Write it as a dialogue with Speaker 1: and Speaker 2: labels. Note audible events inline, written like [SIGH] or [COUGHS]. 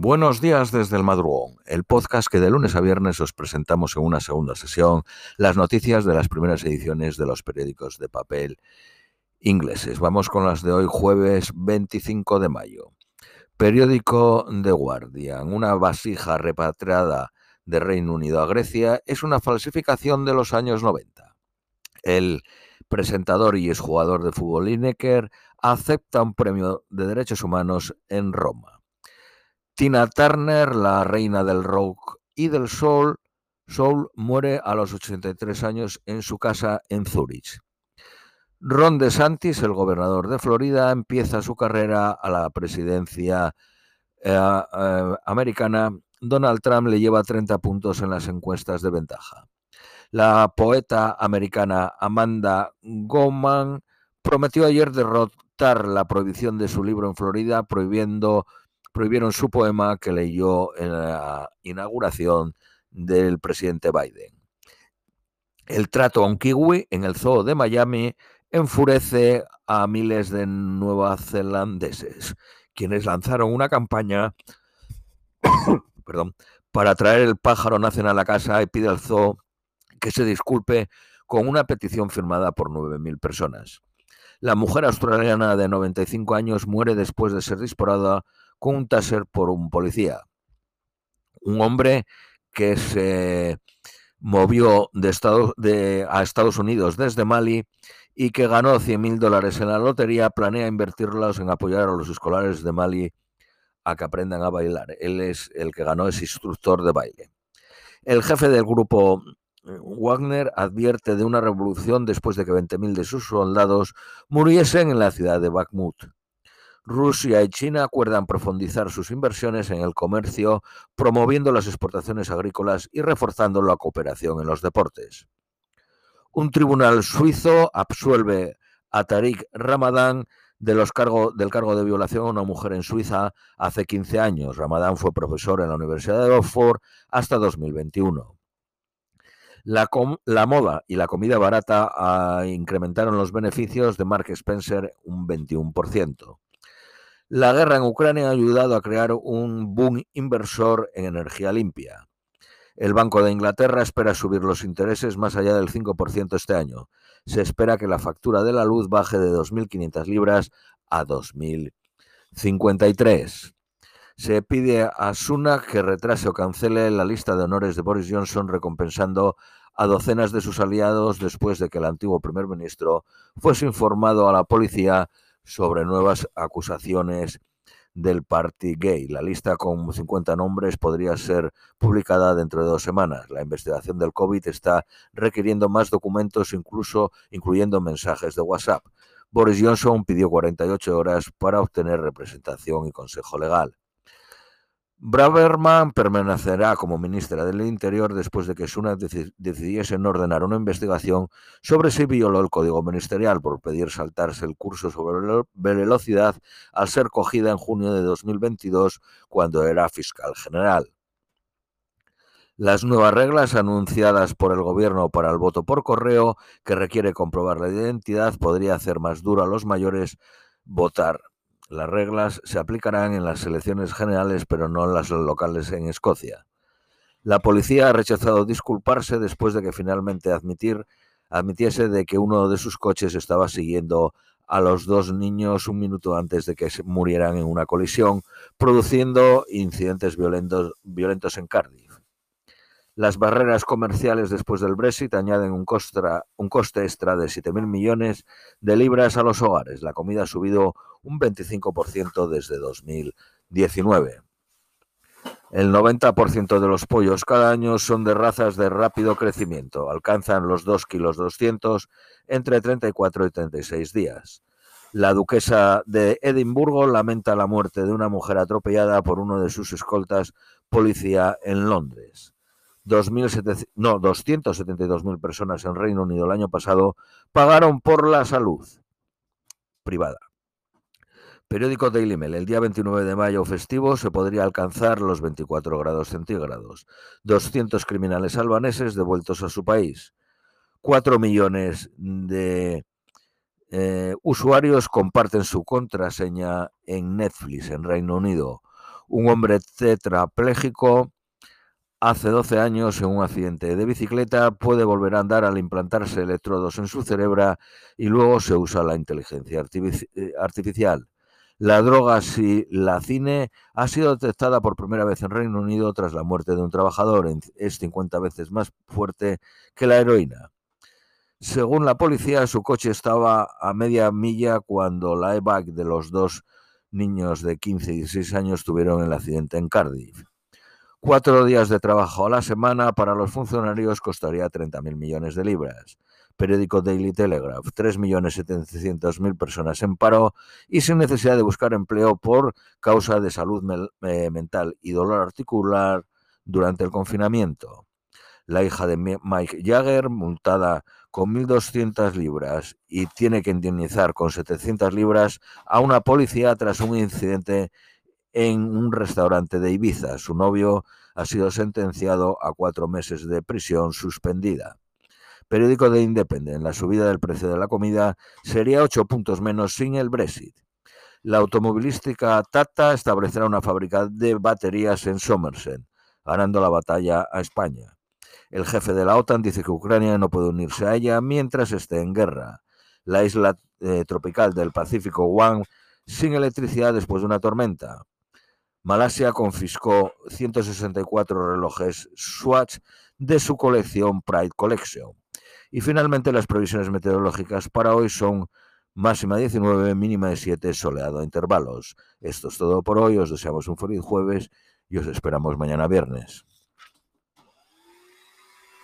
Speaker 1: Buenos días desde el madrugón, el podcast que de lunes a viernes os presentamos en una segunda sesión las noticias de las primeras ediciones de los periódicos de papel ingleses. Vamos con las de hoy, jueves 25 de mayo. Periódico The Guardian, una vasija repatriada de Reino Unido a Grecia es una falsificación de los años 90. El presentador y exjugador de fútbol Lineker acepta un premio de derechos humanos en Roma. Tina Turner, la reina del rock y del soul, soul muere a los 83 años en su casa en Zurich. Ron DeSantis, el gobernador de Florida, empieza su carrera a la presidencia eh, eh, americana. Donald Trump le lleva 30 puntos en las encuestas de ventaja. La poeta americana Amanda Gorman prometió ayer derrotar la prohibición de su libro en Florida, prohibiendo prohibieron su poema que leyó en la inauguración del presidente Biden. El trato a un kiwi en el zoo de Miami enfurece a miles de neozelandeses, quienes lanzaron una campaña [COUGHS] perdón, para traer el pájaro nacional a casa y pide al zoo que se disculpe con una petición firmada por 9.000 personas. La mujer australiana de 95 años muere después de ser disparada con un taser por un policía. Un hombre que se movió de a Estados Unidos desde Mali y que ganó 100 mil dólares en la lotería, planea invertirlos en apoyar a los escolares de Mali a que aprendan a bailar. Él es el que ganó, ese instructor de baile. El jefe del grupo eh, Wagner advierte de una revolución después de que 20.000 de sus soldados muriesen en la ciudad de Bakhmut. Rusia y China acuerdan profundizar sus inversiones en el comercio, promoviendo las exportaciones agrícolas y reforzando la cooperación en los deportes. Un tribunal suizo absuelve a Tariq Ramadán de los del cargo de violación a una mujer en Suiza hace 15 años. Ramadán fue profesor en la Universidad de Oxford hasta 2021. La, la, moda y la comida barata ah, incrementaron los beneficios de Mark Spencer un 21%. La guerra en Ucrania ha ayudado a crear un boom inversor en energía limpia. El Banco de Inglaterra espera subir los intereses más allá del 5% este año. Se espera que la factura de la luz baje de 2.500 libras a 2.053. Se pide a Sunak que retrase o cancele la lista de honores de Boris Johnson recompensando a docenas de sus aliados después de que el antiguo primer ministro fuese informado a la policía sobre nuevas acusaciones del Party Gay. La lista con 50 nombres podría ser publicada dentro de dos semanas. La investigación del COVID está requiriendo más documentos, incluso incluyendo mensajes de WhatsApp. Boris Johnson pidió 48 horas para obtener representación y consejo legal. Braverman permanecerá como ministra del Interior después de que Sunak decidiese ordenar una investigación sobre si violó el código ministerial por pedir saltarse el curso sobre velocidad al ser cogida en junio de 2022 cuando era fiscal general. Las nuevas reglas anunciadas por el gobierno para el voto por correo, que requiere comprobar la identidad, podría hacer más duro a los mayores votar las reglas se aplicarán en las elecciones generales, pero no en las locales en Escocia. La policía ha rechazado disculparse después de que finalmente admitir, admitiese de que uno de sus coches estaba siguiendo a los dos niños un minuto antes de que murieran en una colisión, produciendo incidentes violentos, violentos en Cardiff. Las barreras comerciales después del Brexit añaden un, coste extra de 7.000 millones de libras a los hogares. La comida ha subido un 25% desde 2019. El 90% de los pollos cada año son de razas de rápido crecimiento. Alcanzan los 2 kilos 200 entre 34 y 36 días. La duquesa de Edimburgo lamenta la muerte de una mujer atropellada por uno de sus escoltas policía en Londres no, 272.000 personas en Reino Unido el año pasado pagaron por la salud privada. Periódico Daily Mail. El día 29 de mayo festivo se podría alcanzar los 24 grados centígrados. 200 criminales albaneses devueltos a su país. 4 millones de eh, usuarios comparten su contraseña en Netflix en Reino Unido Un hombre tetrapléjico hace 12 años en un accidente de bicicleta puede volver a andar al implantarse electrodos en su cerebro y luego se usa la inteligencia eh, artificial. La droga silacine ha sido detectada por primera vez en Reino Unido tras la muerte de un trabajador. Es 50 veces más fuerte que la heroína. Según la policía, su coche estaba a media milla cuando la e-bike de los dos niños de 15 y 16 años tuvieron el accidente en Cardiff. Cuatro días de trabajo a la semana para los funcionarios costaría 30.000 millones de libras periódico Daily Telegraph, 3.700.000 personas en paro y sin necesidad de buscar empleo por causa de salud eh, mental y dolor articular durante el confinamiento. La hija de Mike Jagger, multada con 1.200 libras y tiene que indemnizar con 700 libras a una policía tras un incidente en un restaurante de Ibiza. Su novio ha sido sentenciado a cuatro meses de prisión suspendida. Periódico de Independent, la subida del precio de la comida sería 8 puntos menos sin el Brexit. La automovilística Tata establecerá una fábrica de baterías en Somerset, ganando la batalla a España. El jefe de la OTAN dice que Ucrania no puede unirse a ella mientras esté en guerra. La isla eh, tropical del Pacífico Guam sin electricidad después de una tormenta. Malasia confiscó 164 relojes Swatch de su colección Pride Collection. Y finalmente las previsiones meteorológicas para hoy son máxima 19, mínima de 7, soleado a intervalos. Esto es todo por hoy, os deseamos un feliz jueves y os esperamos mañana viernes.